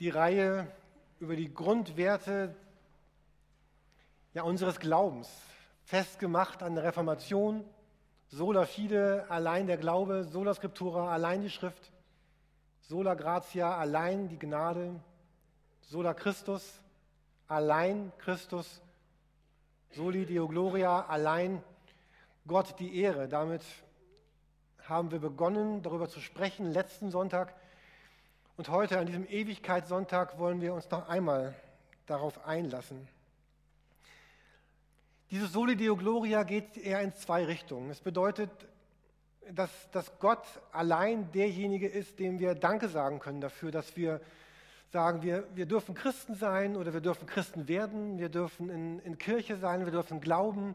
die Reihe über die Grundwerte ja, unseres Glaubens, festgemacht an der Reformation, sola fide, allein der Glaube, sola scriptura, allein die Schrift, sola gratia, allein die Gnade, sola Christus, allein Christus, soli Deo Gloria, allein Gott die Ehre. Damit haben wir begonnen, darüber zu sprechen, letzten Sonntag. Und heute, an diesem Ewigkeitssonntag, wollen wir uns noch einmal darauf einlassen. Dieses Soli Deo Gloria geht eher in zwei Richtungen. Es bedeutet, dass, dass Gott allein derjenige ist, dem wir Danke sagen können dafür, dass wir sagen, wir, wir dürfen Christen sein oder wir dürfen Christen werden, wir dürfen in, in Kirche sein, wir dürfen glauben,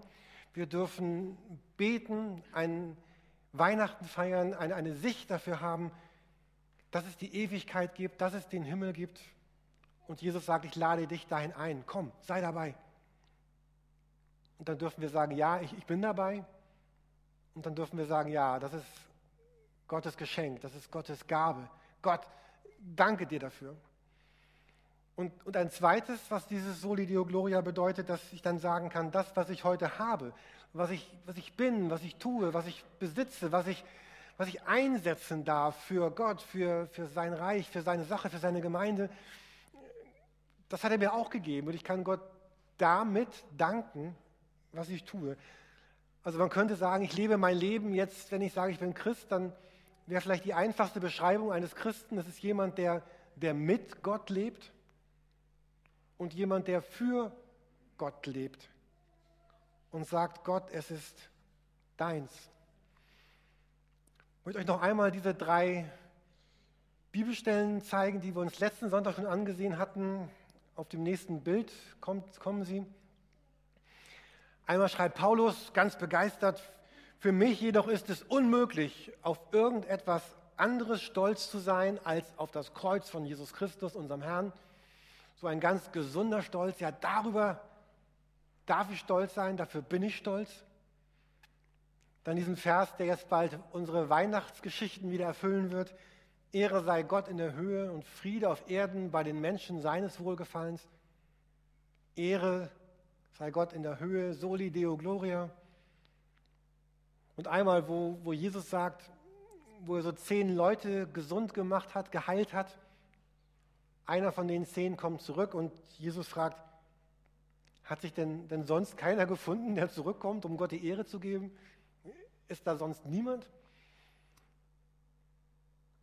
wir dürfen beten, ein Weihnachten feiern, eine, eine Sicht dafür haben, dass es die Ewigkeit gibt, dass es den Himmel gibt. Und Jesus sagt, ich lade dich dahin ein. Komm, sei dabei. Und dann dürfen wir sagen, ja, ich, ich bin dabei. Und dann dürfen wir sagen, ja, das ist Gottes Geschenk, das ist Gottes Gabe. Gott, danke dir dafür. Und, und ein zweites, was dieses Soli Deo Gloria bedeutet, dass ich dann sagen kann, das, was ich heute habe, was ich, was ich bin, was ich tue, was ich besitze, was ich, was ich einsetzen darf für Gott, für, für sein Reich, für seine Sache, für seine Gemeinde, das hat er mir auch gegeben und ich kann Gott damit danken, was ich tue. Also man könnte sagen, ich lebe mein Leben jetzt, wenn ich sage, ich bin Christ, dann wäre vielleicht die einfachste Beschreibung eines Christen, das ist jemand, der, der mit Gott lebt und jemand, der für Gott lebt und sagt, Gott, es ist deins. Ich möchte euch noch einmal diese drei Bibelstellen zeigen, die wir uns letzten Sonntag schon angesehen hatten. Auf dem nächsten Bild kommt, kommen sie. Einmal schreibt Paulus ganz begeistert, für mich jedoch ist es unmöglich, auf irgendetwas anderes stolz zu sein als auf das Kreuz von Jesus Christus, unserem Herrn. So ein ganz gesunder Stolz, ja darüber darf ich stolz sein, dafür bin ich stolz. Dann diesen Vers, der jetzt bald unsere Weihnachtsgeschichten wieder erfüllen wird. Ehre sei Gott in der Höhe und Friede auf Erden bei den Menschen seines Wohlgefallens. Ehre sei Gott in der Höhe, soli Deo Gloria. Und einmal, wo, wo Jesus sagt, wo er so zehn Leute gesund gemacht hat, geheilt hat. Einer von den zehn kommt zurück und Jesus fragt, hat sich denn, denn sonst keiner gefunden, der zurückkommt, um Gott die Ehre zu geben? Ist da sonst niemand?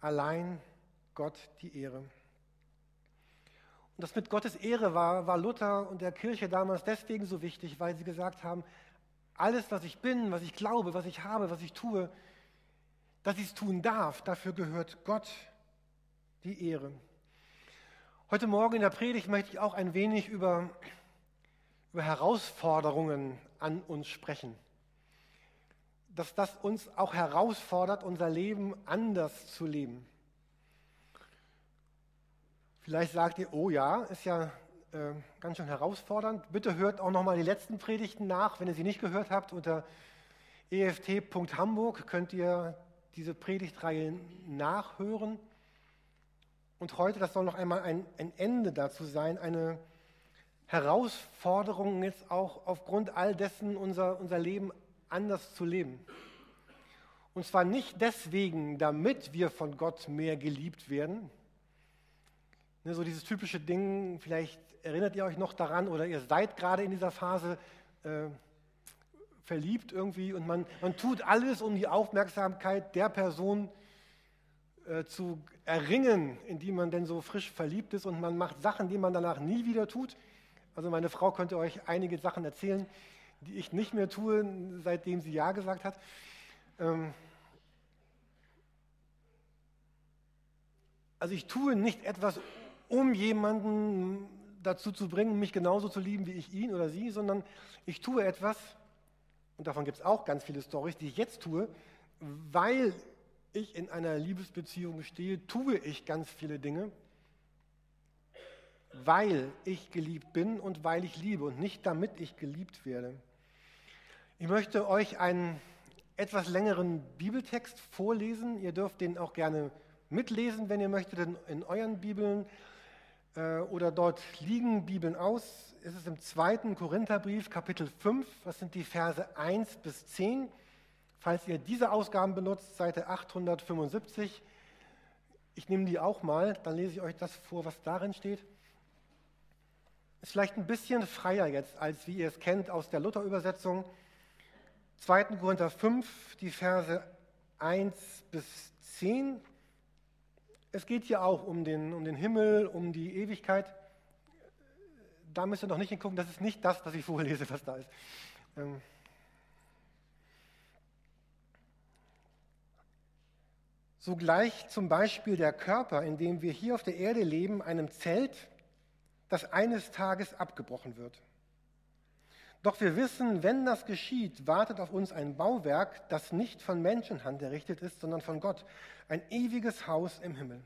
Allein Gott die Ehre. Und das mit Gottes Ehre war, war Luther und der Kirche damals deswegen so wichtig, weil sie gesagt haben, alles, was ich bin, was ich glaube, was ich habe, was ich tue, dass ich es tun darf, dafür gehört Gott die Ehre. Heute Morgen in der Predigt möchte ich auch ein wenig über, über Herausforderungen an uns sprechen dass das uns auch herausfordert, unser Leben anders zu leben. Vielleicht sagt ihr, oh ja, ist ja äh, ganz schön herausfordernd. Bitte hört auch nochmal die letzten Predigten nach. Wenn ihr sie nicht gehört habt, unter eft.hamburg könnt ihr diese Predigtreihe nachhören. Und heute, das soll noch einmal ein, ein Ende dazu sein, eine Herausforderung jetzt auch aufgrund all dessen unser, unser Leben anders zu leben. Und zwar nicht deswegen, damit wir von Gott mehr geliebt werden. Ne, so dieses typische Ding, vielleicht erinnert ihr euch noch daran oder ihr seid gerade in dieser Phase äh, verliebt irgendwie und man, man tut alles, um die Aufmerksamkeit der Person äh, zu erringen, in die man denn so frisch verliebt ist und man macht Sachen, die man danach nie wieder tut. Also meine Frau könnte euch einige Sachen erzählen, die ich nicht mehr tue, seitdem sie Ja gesagt hat. Ähm also ich tue nicht etwas, um jemanden dazu zu bringen, mich genauso zu lieben wie ich ihn oder sie, sondern ich tue etwas, und davon gibt es auch ganz viele Storys, die ich jetzt tue, weil ich in einer Liebesbeziehung stehe, tue ich ganz viele Dinge, weil ich geliebt bin und weil ich liebe und nicht damit ich geliebt werde. Ich möchte euch einen etwas längeren Bibeltext vorlesen. Ihr dürft den auch gerne mitlesen, wenn ihr möchtet, in, euren Bibeln. äh, oder dort liegen Bibeln aus. Es ist im zweiten Korintherbrief, Kapitel 5, das sind die Verse 1 bis 10. Falls ihr diese Ausgaben benutzt, Seite 875, ich nehme die auch mal, dann lese ich euch das vor, was darin steht. Ist vielleicht ein bisschen freier jetzt, als wie ihr es kennt aus der Luther-Übersetzung. 2. Korinther 5, die Verse 1 bis 10. Es geht hier auch um den, um den Himmel, um die Ewigkeit. Da müsst ihr noch nicht hingucken, das ist nicht das, was ich vorlese, was da ist. Ähm so gleich zum Beispiel der Körper, in dem wir hier auf der Erde leben, einem Zelt, das eines Tages abgebrochen wird. Doch wir wissen, wenn das geschieht, wartet auf uns ein Bauwerk, das nicht von Menschenhand errichtet ist, sondern von Gott, ein ewiges Haus im Himmel.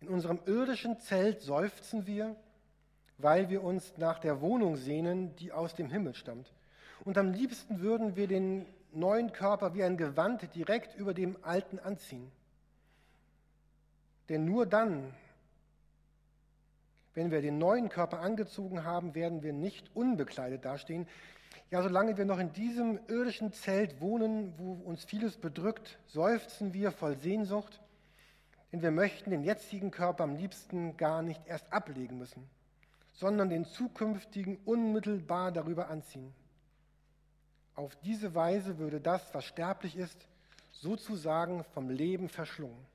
In unserem irdischen Zelt seufzen wir, weil wir uns nach der Wohnung sehnen, die aus dem Himmel stammt. Und am liebsten würden wir den neuen Körper wie ein Gewand direkt über dem alten anziehen. Denn nur dann, wenn wir den neuen Körper angezogen haben, werden wir nicht unbekleidet dastehen. Ja, solange wir noch in diesem irdischen Zelt wohnen, wo uns vieles bedrückt, seufzen wir voll Sehnsucht, denn wir möchten den jetzigen Körper am liebsten gar nicht erst ablegen müssen, sondern den zukünftigen unmittelbar darüber anziehen. Auf diese Weise würde das, was sterblich ist, sozusagen vom Leben verschlungen.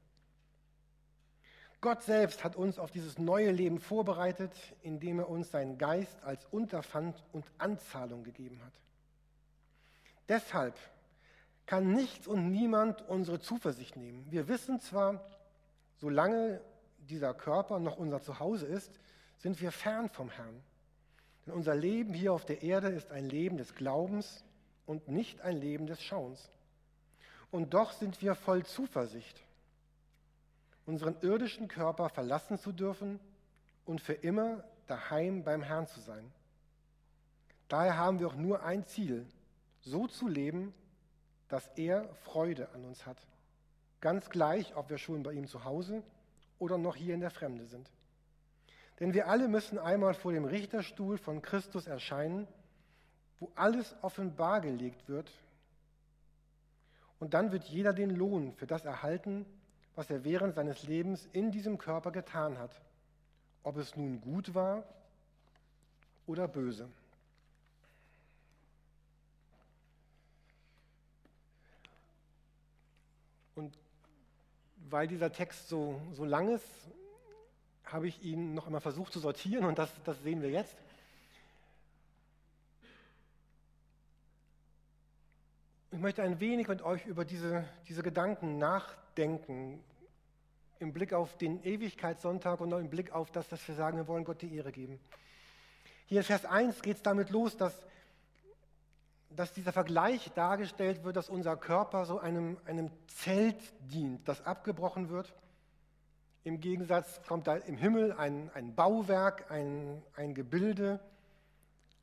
Gott selbst hat uns auf dieses neue Leben vorbereitet, indem er uns seinen Geist als Unterpfand und Anzahlung gegeben hat. Deshalb kann nichts und niemand unsere Zuversicht nehmen. Wir wissen zwar, solange dieser Körper noch unser Zuhause ist, sind wir fern vom Herrn. Denn unser Leben hier auf der Erde ist ein Leben des Glaubens und nicht ein Leben des Schauens. Und doch sind wir voll Zuversicht, unseren irdischen Körper verlassen zu dürfen und für immer daheim beim Herrn zu sein. Daher haben wir auch nur ein Ziel, so zu leben, dass er Freude an uns hat. Ganz gleich, ob wir schon bei ihm zu Hause oder noch hier in der Fremde sind. Denn wir alle müssen einmal vor dem Richterstuhl von Christus erscheinen wo alles offenbar gelegt wird. Und dann wird jeder den Lohn für das erhalten, was er während seines Lebens in diesem Körper getan hat, ob es nun gut war oder böse. Und weil dieser Text so, so lang ist, habe ich ihn noch einmal versucht zu sortieren und das, das sehen wir jetzt. Ich möchte ein wenig mit euch über diese, diese Gedanken nachdenken, im Blick auf den Ewigkeitssonntag und im Blick auf das, dass wir sagen, wir wollen Gott die Ehre geben. Hier in Vers 1 geht es damit los, dass, dass dieser Vergleich dargestellt wird, dass unser Körper so einem, einem Zelt dient, das abgebrochen wird. Im Gegensatz kommt da im Himmel ein, ein Bauwerk, ein, ein Gebilde,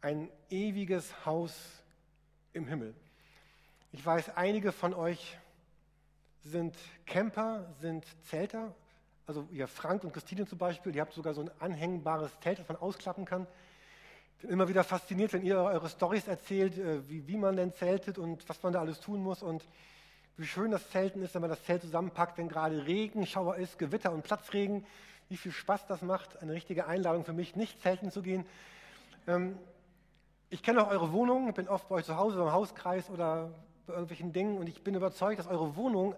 ein ewiges Haus im Himmel. Ich weiß, einige von euch sind Camper, sind Zelter. Also ihr Frank und Christine zum Beispiel, ihr habt sogar so ein anhängbares Zelt, das man ausklappen kann. Ich bin immer wieder fasziniert, wenn ihr eure Stories erzählt, äh, wie, wie man denn zeltet und was man da alles tun muss und wie schön das Zelten ist, wenn man das Zelt zusammenpackt, wenn gerade Regenschauer ist, Gewitter und Platzregen. Wie viel Spaß das macht. Eine richtige Einladung für mich, nicht zelten zu gehen. Ähm, ich kenne auch eure Wohnungen, bin oft bei euch zu Hause im Hauskreis oder bei irgendwelchen Dingen und ich bin überzeugt, dass eure Wohnung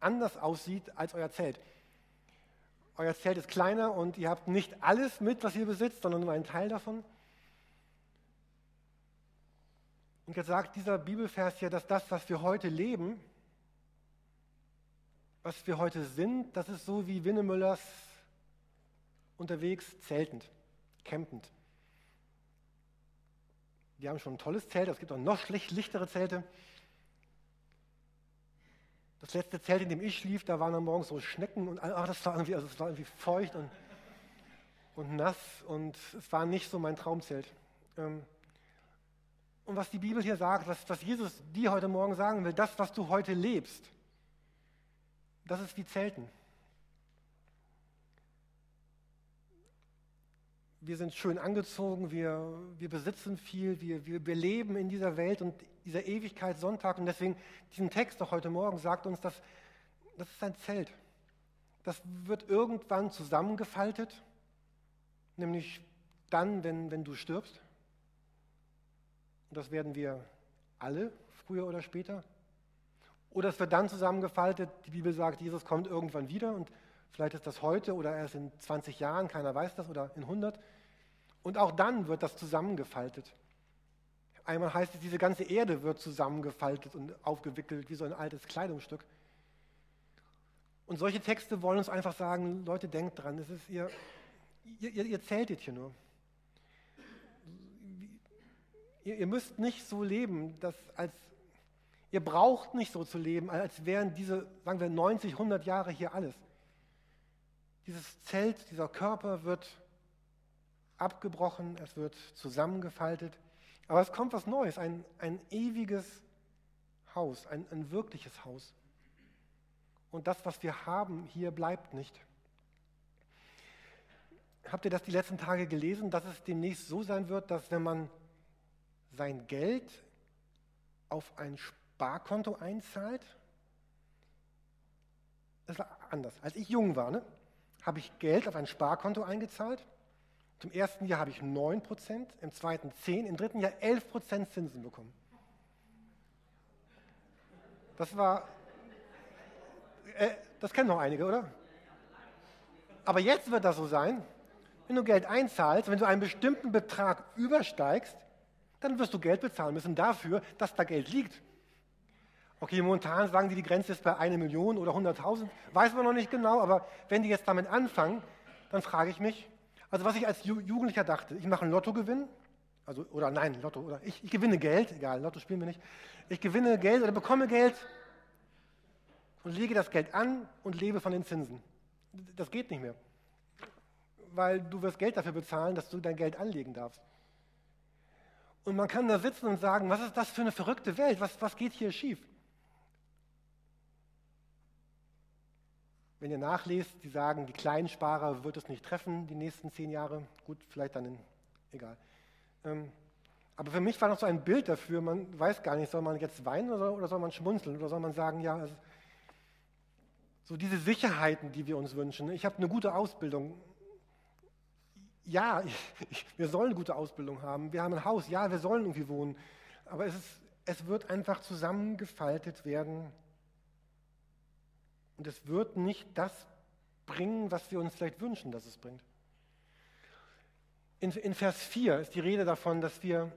anders aussieht als euer Zelt. Euer Zelt ist kleiner und ihr habt nicht alles mit, was ihr besitzt, sondern nur einen Teil davon. Und jetzt sagt dieser Bibelvers hier, dass das, was wir heute leben, was wir heute sind, das ist so wie Winnemüllers unterwegs zeltend, campend. Die haben schon ein tolles Zelt, es gibt auch noch schlichtere Zelte. Das letzte Zelt, in dem ich schlief, da waren dann morgens so Schnecken und ach, das war irgendwie, also es war irgendwie feucht und, und nass und es war nicht so mein Traumzelt. Ähm, und was die Bibel hier sagt, was, was Jesus dir heute Morgen sagen will, das, was du heute lebst, das ist wie Zelten. Wir sind schön angezogen, wir, wir besitzen viel, wir, wir, wir leben in dieser Welt und dieser Ewigkeit Sonntag. Und deswegen, diesen Text auch heute Morgen sagt uns, dass das ist ein Zelt. Das wird irgendwann zusammengefaltet, nämlich dann, wenn, wenn du stirbst. Und das werden wir alle, früher oder später. Oder es wird dann zusammengefaltet, die Bibel sagt, Jesus kommt irgendwann wieder und vielleicht ist das heute oder erst in 20 Jahren, keiner weiß das, oder in 100. Und auch dann wird das zusammengefaltet. Einmal heißt es, diese ganze Erde wird zusammengefaltet und aufgewickelt wie so ein altes Kleidungsstück. Und solche Texte wollen uns einfach sagen, Leute, denkt dran, es ist ihr, ihr, ihr zeltet hier nur. Ihr, ihr müsst nicht so leben, dass als ihr braucht nicht so zu leben, als wären diese, sagen wir, 90, 100 Jahre hier alles. Dieses Zelt, dieser Körper wird abgebrochen, es wird zusammengefaltet. Aber es kommt was Neues, ein, ein ewiges Haus, ein, ein wirkliches Haus. Und das, was wir haben, hier bleibt nicht. Habt ihr das die letzten Tage gelesen, dass es demnächst so sein wird, dass wenn man sein Geld auf ein Sparkonto einzahlt, das war anders. Als ich jung war, ne, habe ich Geld auf ein Sparkonto eingezahlt zum ersten Jahr habe ich 9% im zweiten 10, im dritten Jahr 11% Zinsen bekommen. Das war, äh, das kennen noch einige, oder? Aber jetzt wird das so sein, wenn du Geld einzahlst, wenn du einen bestimmten Betrag übersteigst, dann wirst du Geld bezahlen müssen dafür, dass da Geld liegt. Okay, momentan sagen die, die Grenze ist bei einer Million oder 100.000, weiß man noch nicht genau, aber wenn die jetzt damit anfangen, dann frage ich mich, also was ich als Jugendlicher dachte, ich mache einen Lottogewinn, also, oder nein, Lotto, oder ich, ich gewinne Geld, egal, Lotto spielen wir nicht. Ich gewinne Geld oder bekomme Geld und lege das Geld an und lebe von den Zinsen. Das geht nicht mehr. Weil du wirst Geld dafür bezahlen, dass du dein Geld anlegen darfst. Und man kann da sitzen und sagen, was ist das für eine verrückte Welt? Was, was geht hier schief? Wenn ihr nachlest, die sagen, die kleinen Sparer wird es nicht treffen, die nächsten zehn Jahre. Gut, vielleicht dann, in, egal. Ähm, aber für mich war noch so ein Bild dafür, man weiß gar nicht, soll man jetzt weinen oder, oder soll man schmunzeln oder soll man sagen, ja, also, so diese Sicherheiten, die wir uns wünschen. Ich habe eine gute Ausbildung. Ja, ich, ich, wir sollen eine gute Ausbildung haben. Wir haben ein Haus. Ja, wir sollen irgendwie wohnen. Aber es, ist, es wird einfach zusammengefaltet werden und es wird nicht das bringen, was wir uns vielleicht wünschen, dass es bringt. In, in Vers 4 ist die Rede davon, dass wir,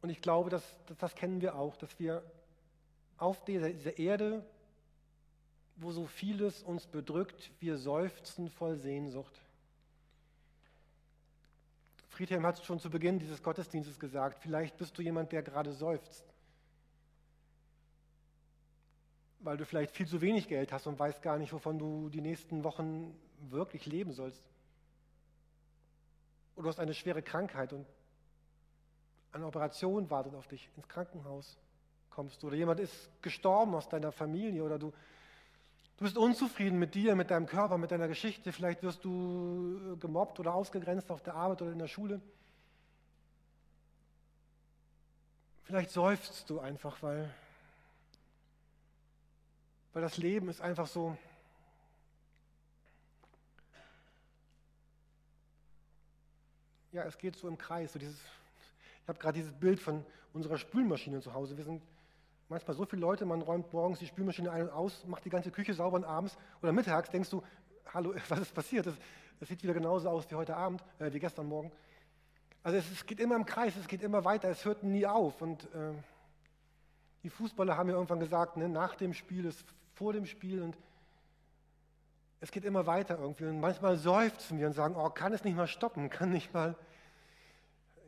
und ich glaube, dass, dass das kennen wir auch, dass wir auf dieser, dieser Erde, wo so vieles uns bedrückt, wir seufzen voll Sehnsucht. Friedhelm hat es schon zu Beginn dieses Gottesdienstes gesagt, vielleicht bist du jemand, der gerade seufzt weil du vielleicht viel zu wenig Geld hast und weißt gar nicht, wovon du die nächsten Wochen wirklich leben sollst. Oder du hast eine schwere Krankheit und eine Operation wartet auf dich, ins Krankenhaus kommst du. Oder jemand ist gestorben aus deiner Familie oder du, du bist unzufrieden mit dir, mit deinem Körper, mit deiner Geschichte. Vielleicht wirst du gemobbt oder ausgegrenzt auf der Arbeit oder in der Schule. Vielleicht seufzt du einfach, weil weil das Leben ist einfach so, ja, es geht so im Kreis. So dieses, ich habe gerade dieses Bild von unserer Spülmaschine zu Hause. Wir sind manchmal so viele Leute, man räumt morgens die Spülmaschine ein und aus, macht die ganze Küche sauber und abends oder mittags denkst du, hallo, was ist passiert? Das, sieht wieder genauso aus wie heute Abend, äh, wie gestern Morgen. Also es, es, geht immer im Kreis, es geht immer weiter, es hört nie auf. Und äh, die Fußballer haben ja irgendwann gesagt, ne, nach dem Spiel ist vor dem Spiel und es geht immer weiter irgendwie. Und manchmal seufzen wir und sagen, oh, kann es nicht mal stoppen, kann nicht mal,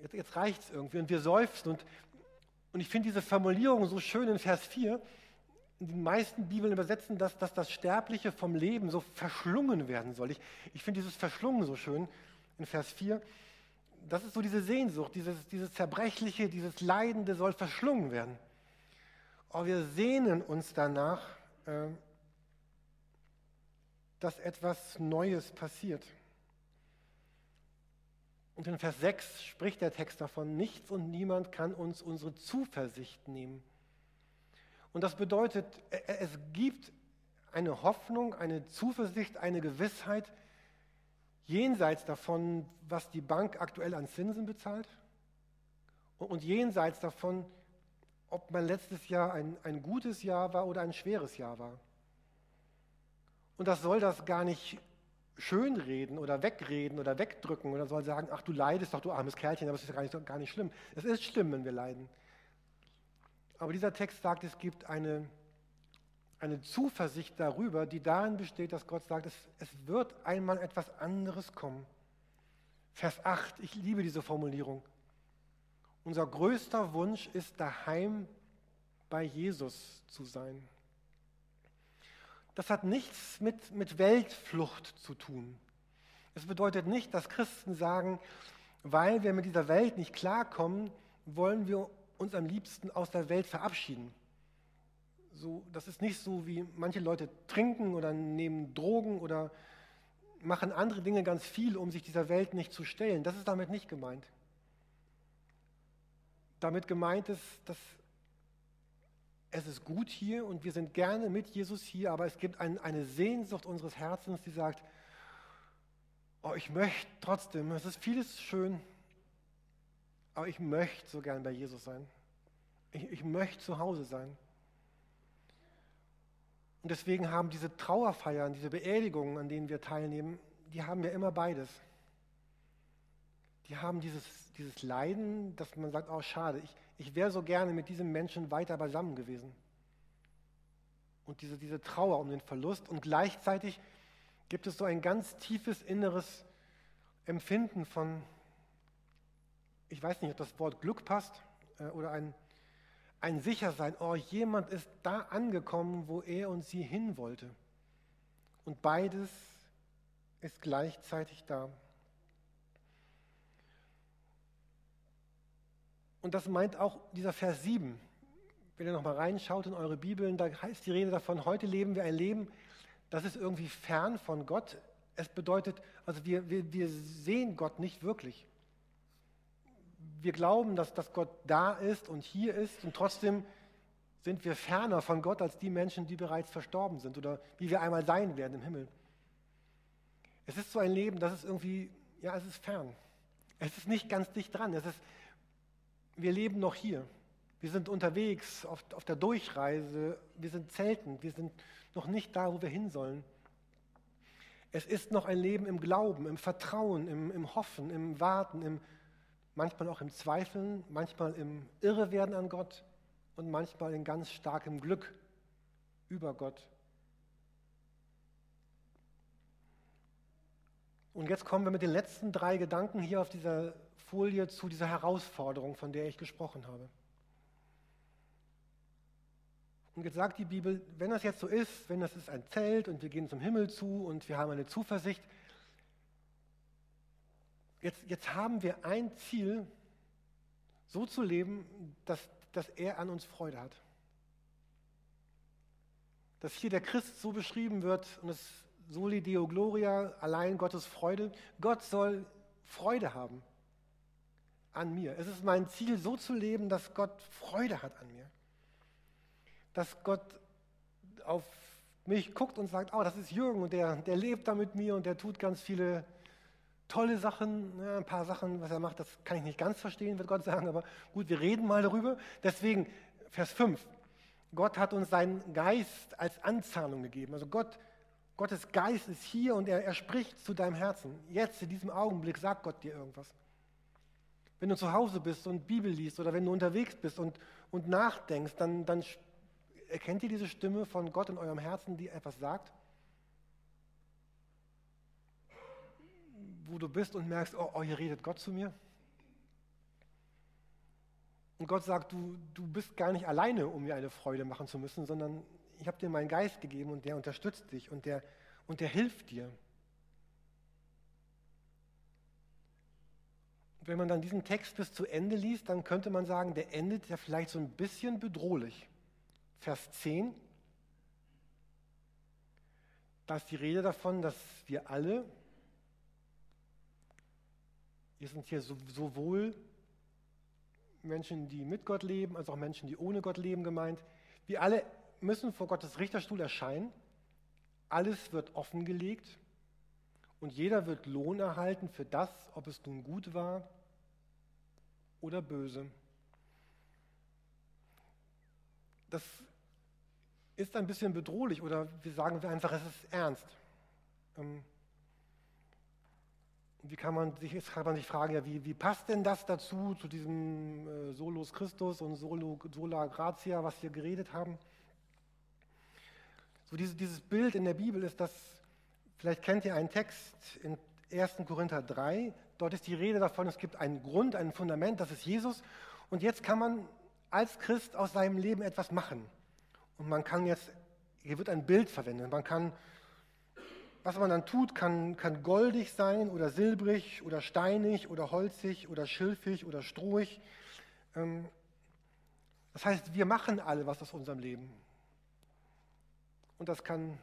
jetzt, jetzt reicht es irgendwie. Und wir seufzen. Und, und ich finde diese Formulierung so schön in Vers 4. In den meisten Bibeln übersetzen das, dass das Sterbliche vom Leben so verschlungen werden soll. Ich, ich finde dieses Verschlungen so schön in Vers 4. Das ist so diese Sehnsucht, dieses, dieses Zerbrechliche, dieses Leidende soll verschlungen werden. Oh, wir sehnen uns danach, dass etwas Neues passiert. Und in Vers 6 spricht der Text davon, nichts und niemand kann uns unsere Zuversicht nehmen. Und das bedeutet, es gibt eine Hoffnung, eine Zuversicht, eine Gewissheit jenseits davon, was die Bank aktuell an Zinsen bezahlt und jenseits davon, ob mein letztes Jahr ein, ein gutes Jahr war oder ein schweres Jahr war. Und das soll das gar nicht schönreden oder wegreden oder wegdrücken oder soll sagen, ach du leidest doch, du armes Kerlchen, aber es ist gar nicht, gar nicht schlimm. Es ist schlimm, wenn wir leiden. Aber dieser Text sagt, es gibt eine, eine Zuversicht darüber, die darin besteht, dass Gott sagt, es, es wird einmal etwas anderes kommen. Vers 8, ich liebe diese Formulierung. Unser größter Wunsch ist daheim bei Jesus zu sein. Das hat nichts mit, mit Weltflucht zu tun. Es bedeutet nicht, dass Christen sagen, weil wir mit dieser Welt nicht klarkommen, wollen wir uns am liebsten aus der Welt verabschieden. So, das ist nicht so, wie manche Leute trinken oder nehmen Drogen oder machen andere Dinge ganz viel, um sich dieser Welt nicht zu stellen. Das ist damit nicht gemeint damit gemeint ist, dass es ist gut hier und wir sind gerne mit Jesus hier, aber es gibt ein, eine Sehnsucht unseres Herzens, die sagt, oh, ich möchte trotzdem, es ist vieles schön, aber ich möchte so gern bei Jesus sein. Ich, ich möchte zu Hause sein. Und deswegen haben diese Trauerfeiern, diese Beerdigungen, an denen wir teilnehmen, die haben ja immer beides die haben dieses, dieses Leiden, dass man sagt, oh schade, ich, ich wäre so gerne mit diesem Menschen weiter beisammen gewesen. Und diese, diese Trauer um den Verlust und gleichzeitig gibt es so ein ganz tiefes inneres Empfinden von, ich weiß nicht, ob das Wort Glück passt äh, oder ein, ein Sichersein, oh, jemand ist da angekommen, wo er und sie hin wollte. Und beides ist gleichzeitig da. Und das meint auch dieser Vers 7. Wenn ihr nochmal reinschaut in eure Bibeln, da heißt die Rede davon, heute leben wir ein Leben, das ist irgendwie fern von Gott. Es bedeutet, also wir, wir, wir sehen Gott nicht wirklich. Wir glauben, dass, dass Gott da ist und hier ist und trotzdem sind wir ferner von Gott als die Menschen, die bereits verstorben sind oder wie wir einmal sein werden im Himmel. Es ist so ein Leben, das ist irgendwie, ja, es ist fern. Es ist nicht ganz dicht dran. Es ist, wir leben noch hier. Wir sind unterwegs auf, auf der Durchreise. Wir sind zelten. Wir sind noch nicht da, wo wir hin sollen. Es ist noch ein Leben im Glauben, im Vertrauen, im, im Hoffen, im Warten, im, manchmal auch im Zweifeln, manchmal im Irrewerden an Gott und manchmal in ganz starkem Glück über Gott. Und jetzt kommen wir mit den letzten drei Gedanken hier auf dieser Folie zu dieser Herausforderung, von der ich gesprochen habe. Und jetzt sagt die Bibel, wenn das jetzt so ist, wenn das ist ein Zelt und wir gehen zum Himmel zu und wir haben eine Zuversicht, jetzt, jetzt haben wir ein Ziel, so zu leben, dass, dass er an uns Freude hat. Dass hier der Christ so beschrieben wird und es Soli Deo Gloria, allein Gottes Freude. Gott soll Freude haben an mir. Es ist mein Ziel, so zu leben, dass Gott Freude hat an mir. Dass Gott auf mich guckt und sagt, oh, das ist Jürgen und der, der lebt da mit mir und der tut ganz viele tolle Sachen, ja, ein paar Sachen, was er macht, das kann ich nicht ganz verstehen, wird Gott sagen, aber gut, wir reden mal darüber. Deswegen, Vers 5, Gott hat uns seinen Geist als Anzahlung gegeben. Also Gott, Gottes Geist ist hier und er, er spricht zu deinem Herzen. Jetzt, in diesem Augenblick, sagt Gott dir irgendwas. Wenn du zu Hause bist und Bibel liest oder wenn du unterwegs bist und, und nachdenkst, dann, dann erkennt ihr diese Stimme von Gott in eurem Herzen, die etwas sagt? Wo du bist und merkst, oh, oh hier redet Gott zu mir. Und Gott sagt, du, du bist gar nicht alleine, um mir eine Freude machen zu müssen, sondern ich habe dir meinen Geist gegeben und der unterstützt dich und der, und der hilft dir. Wenn man dann diesen Text bis zu Ende liest, dann könnte man sagen, der endet ja vielleicht so ein bisschen bedrohlich. Vers 10, da ist die Rede davon, dass wir alle Hier sind hier sowohl Menschen, die mit Gott leben, als auch Menschen, die ohne Gott leben, gemeint. Wir alle müssen vor Gottes Richterstuhl erscheinen. Alles wird offengelegt und jeder wird Lohn erhalten für das, ob es nun gut war oder böse. Das ist ein bisschen bedrohlich oder wir sagen einfach, es ist ernst. Ähm, wie kann man sich, kann man sich fragen, ja, wie, wie passt denn das dazu, zu diesem äh, Solus Christus und Solo, Sola Gratia, was wir geredet haben? So diese, dieses Bild in der Bibel ist das, vielleicht kennt ihr einen Text in 1. Korinther 3, dort ist die Rede davon, es gibt einen Grund, ein Fundament, das ist Jesus. Und jetzt kann man als Christ aus seinem Leben etwas machen. Und man kann jetzt, hier wird ein Bild verwendet, man kann was man dann tut, kann, kann goldig sein oder silbrig oder steinig oder holzig oder schilfig oder strohig. Ähm, das heißt, wir machen alle was aus unserem Leben. Und das kann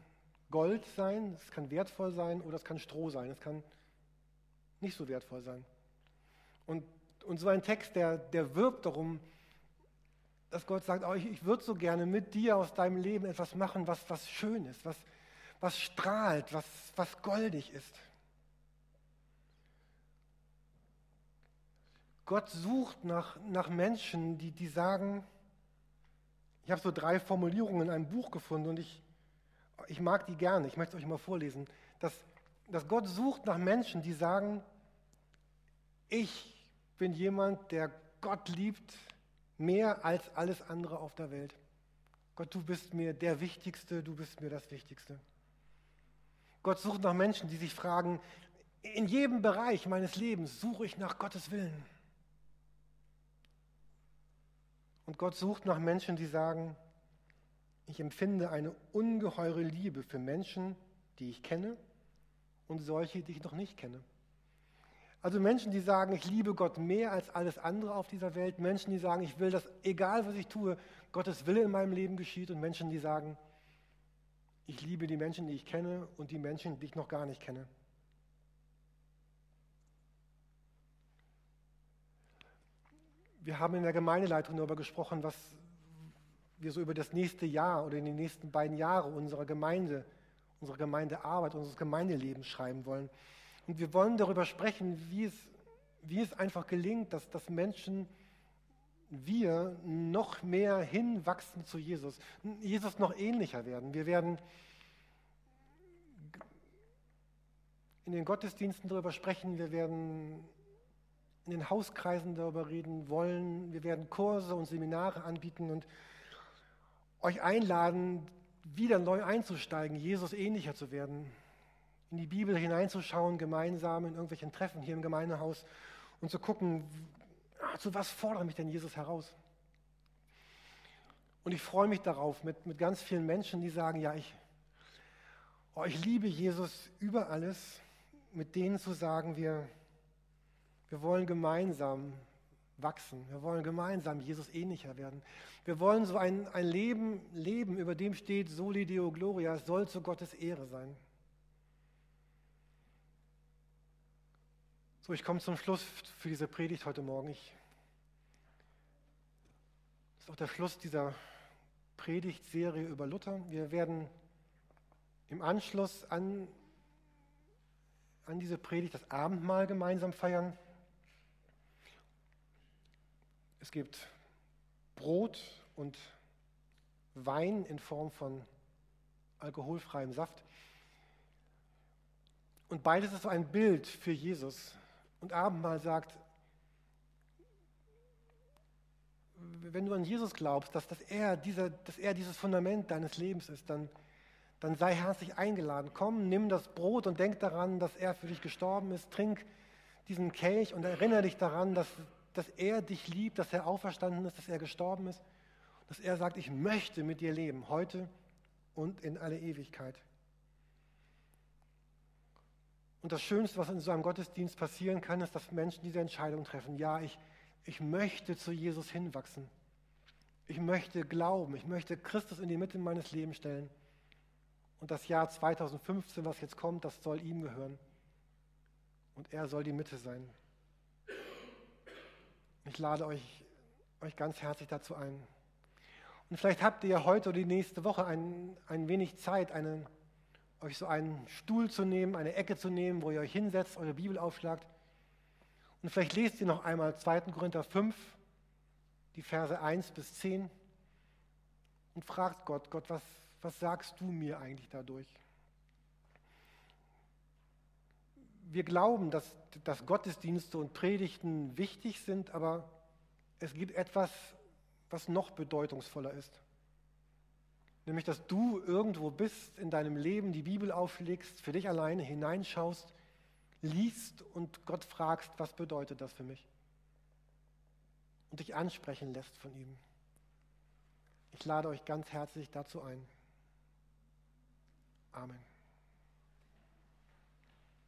Gold sein, es kann wertvoll sein oder es kann Stroh sein, es kann nicht so wertvoll sein. Und, und so ein Text, der, der wirbt darum, dass Gott sagt, oh, ich, ich würde so gerne mit dir aus deinem Leben etwas machen, was, was schön ist, was, was strahlt, was, was goldig ist. Gott sucht nach, nach Menschen, die, die sagen, ich habe so drei Formulierungen in einem Buch gefunden und ich, ich mag die gerne, ich möchte es euch mal vorlesen, dass, dass Gott sucht nach Menschen, die sagen, ich bin jemand, der Gott liebt mehr als alles andere auf der Welt. Gott, du bist mir der Wichtigste, du bist mir das Wichtigste. Gott sucht nach Menschen, die sich fragen, in jedem Bereich meines Lebens suche ich nach Gottes Willen. Und Gott sucht nach Menschen, die sagen, ich empfinde eine ungeheure Liebe für Menschen, die ich kenne und solche, die ich noch nicht kenne. Also Menschen, die sagen, ich liebe Gott mehr als alles andere auf dieser Welt. Menschen, die sagen, ich will, dass egal was ich tue, Gottes Wille in meinem Leben geschieht. Und Menschen, die sagen, ich liebe die Menschen, die ich kenne und die Menschen, die ich noch gar nicht kenne. Wir haben in der Gemeindeleitung darüber gesprochen, was wir so über das nächste Jahr oder in den nächsten beiden Jahre unserer Gemeinde, unserer Gemeindearbeit, unseres Gemeindelebens schreiben wollen. Und wir wollen darüber sprechen, wie es, wie es einfach gelingt, dass, dass Menschen, wir noch mehr hinwachsen zu Jesus, Jesus noch ähnlicher werden. Wir werden in den Gottesdiensten darüber sprechen, wir werden in den Hauskreisen darüber reden wollen, wir werden Kurse und Seminare anbieten und euch einladen, wieder neu einzusteigen, Jesus ähnlicher zu werden, in die Bibel hineinzuschauen, gemeinsam in irgendwelchen Treffen hier im Gemeindehaus und zu gucken, ah, zu was fordert mich denn Jesus heraus? Und ich freue mich darauf mit, mit ganz vielen Menschen, die sagen, ja, ich, oh, ich liebe Jesus über alles mit denen zu sagen, wir, wir wollen gemeinsam wachsen. Wir wollen gemeinsam Jesus ähnlicher werden. Wir wollen so ein, ein Leben leben, über dem steht Soli Deo Gloria, es soll zu Gottes Ehre sein. So, ich komme zum Schluss für diese Predigt heute Morgen. Ich, das ist auch der Schluss dieser Predigtserie über Luther. Wir werden im Anschluss an an diese Predigt das Abendmahl gemeinsam feiern. Es gibt Brot und Wein in Form von alkoholfreiem Saft. Und beides ist so ein Bild für Jesus. Und Abendmahl sagt, wenn du an Jesus glaubst, dass, dass, er dieser, dass er dieses Fundament deines Lebens ist, dann dann sei herzlich eingeladen. Komm, nimm das Brot und denk daran, dass er für dich gestorben ist. Trink diesen Kelch und erinnere dich daran, dass, dass er dich liebt, dass er auferstanden ist, dass er gestorben ist. Dass er sagt, ich möchte mit dir leben, heute und in alle Ewigkeit. Und das Schönste, was in so einem Gottesdienst passieren kann, ist, dass Menschen diese Entscheidung treffen. Ja, ich, ich möchte zu Jesus hinwachsen. Ich möchte glauben. Ich möchte Christus in die Mitte meines Lebens stellen. Und das Jahr 2015, was jetzt kommt, das soll ihm gehören. Und er soll die Mitte sein. Ich lade euch, euch ganz herzlich dazu ein. Und vielleicht habt ihr heute oder die nächste Woche ein, ein wenig Zeit, eine, euch so einen Stuhl zu nehmen, eine Ecke zu nehmen, wo ihr euch hinsetzt, eure Bibel aufschlagt. Und vielleicht lest ihr noch einmal 2. Korinther 5, die Verse 1 bis 10 und fragt Gott, Gott, was, was sagst du mir eigentlich dadurch? Wir glauben, dass, dass Gottesdienste und Predigten wichtig sind, aber es gibt etwas, was noch bedeutungsvoller ist. Nämlich, dass du irgendwo bist in deinem Leben, die Bibel auflegst, für dich alleine hineinschaust, liest und Gott fragst, was bedeutet das für mich? Und dich ansprechen lässt von ihm. Ich lade euch ganz herzlich dazu ein. Amen.